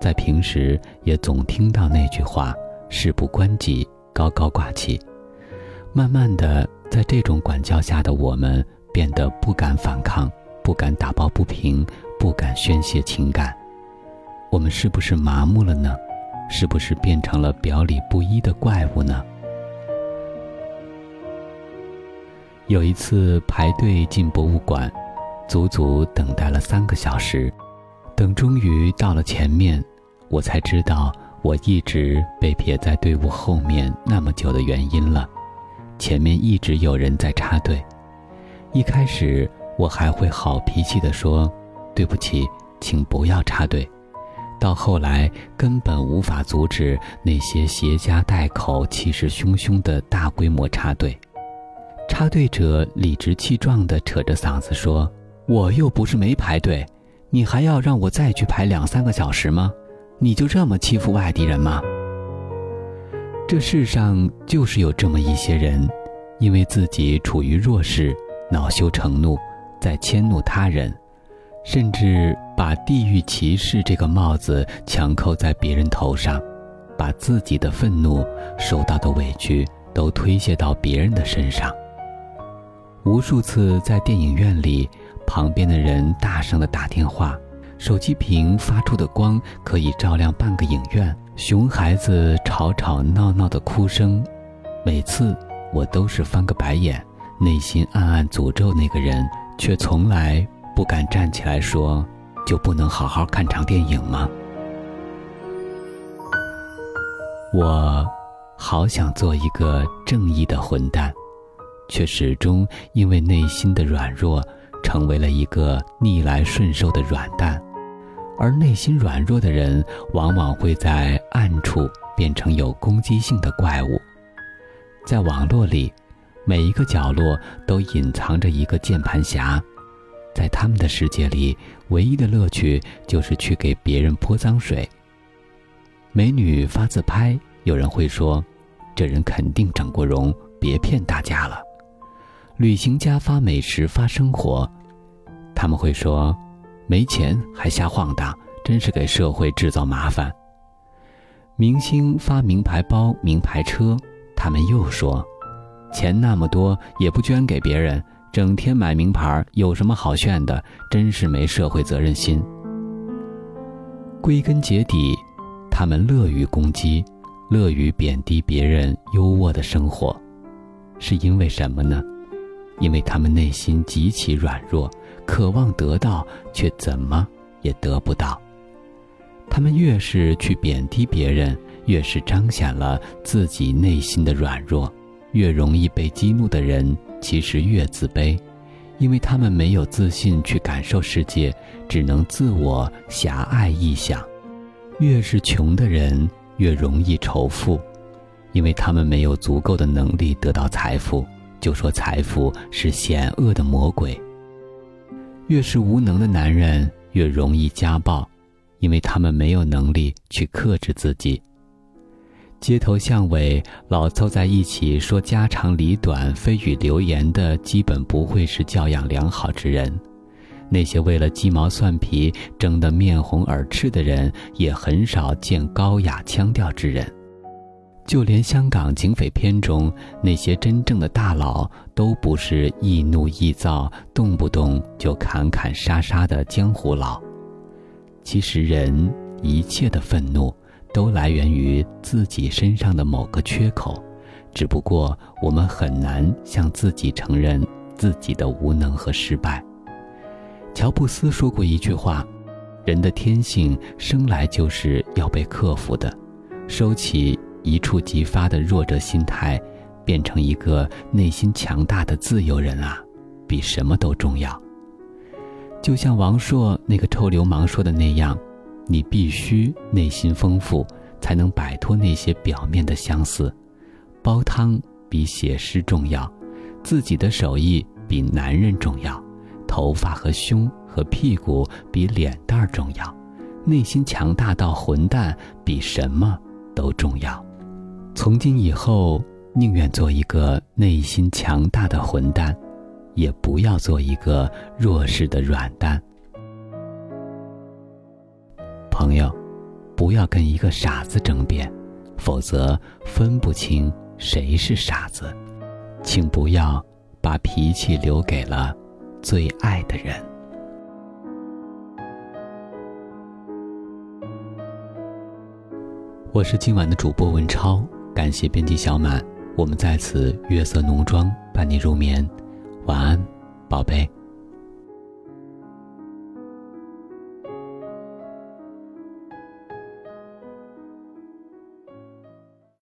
在平时也总听到那句话“事不关己，高高挂起”。慢慢的，在这种管教下的我们，变得不敢反抗，不敢打抱不平，不敢宣泄情感。我们是不是麻木了呢？是不是变成了表里不一的怪物呢？有一次排队进博物馆，足足等待了三个小时，等终于到了前面，我才知道我一直被撇在队伍后面那么久的原因了。前面一直有人在插队，一开始我还会好脾气地说：“对不起，请不要插队。”到后来，根本无法阻止那些携家带口、气势汹汹的大规模插队。插队者理直气壮地扯着嗓子说：“我又不是没排队，你还要让我再去排两三个小时吗？你就这么欺负外地人吗？”这世上就是有这么一些人，因为自己处于弱势，恼羞成怒，在迁怒他人。甚至把地域歧视这个帽子强扣在别人头上，把自己的愤怒、受到的委屈都推卸到别人的身上。无数次在电影院里，旁边的人大声的打电话，手机屏发出的光可以照亮半个影院。熊孩子吵吵闹闹的哭声，每次我都是翻个白眼，内心暗暗诅咒那个人，却从来。不敢站起来说，就不能好好看场电影吗？我好想做一个正义的混蛋，却始终因为内心的软弱，成为了一个逆来顺受的软蛋。而内心软弱的人，往往会在暗处变成有攻击性的怪物。在网络里，每一个角落都隐藏着一个键盘侠。在他们的世界里，唯一的乐趣就是去给别人泼脏水。美女发自拍，有人会说：“这人肯定整过容，别骗大家了。”旅行家发美食发生活，他们会说：“没钱还瞎晃荡，真是给社会制造麻烦。”明星发名牌包、名牌车，他们又说：“钱那么多，也不捐给别人。”整天买名牌有什么好炫的？真是没社会责任心。归根结底，他们乐于攻击，乐于贬低别人优渥的生活，是因为什么呢？因为他们内心极其软弱，渴望得到，却怎么也得不到。他们越是去贬低别人，越是彰显了自己内心的软弱。越容易被激怒的人。其实越自卑，因为他们没有自信去感受世界，只能自我狭隘臆想。越是穷的人，越容易仇富，因为他们没有足够的能力得到财富，就说财富是险恶的魔鬼。越是无能的男人，越容易家暴，因为他们没有能力去克制自己。街头巷尾老凑在一起说家长里短、蜚语流言的，基本不会是教养良好之人；那些为了鸡毛蒜皮争得面红耳赤的人，也很少见高雅腔调之人。就连香港警匪片中那些真正的大佬，都不是易怒易躁、动不动就砍砍杀杀的江湖佬。其实，人一切的愤怒。都来源于自己身上的某个缺口，只不过我们很难向自己承认自己的无能和失败。乔布斯说过一句话：“人的天性生来就是要被克服的。”收起一触即发的弱者心态，变成一个内心强大的自由人啊，比什么都重要。就像王朔那个臭流氓说的那样。你必须内心丰富，才能摆脱那些表面的相似。煲汤比写诗重要，自己的手艺比男人重要，头发和胸和屁股比脸蛋儿重要，内心强大到混蛋比什么都重要。从今以后，宁愿做一个内心强大的混蛋，也不要做一个弱势的软蛋。朋友，不要跟一个傻子争辩，否则分不清谁是傻子。请不要把脾气留给了最爱的人。我是今晚的主播文超，感谢编辑小满，我们在此月色浓妆伴你入眠，晚安，宝贝。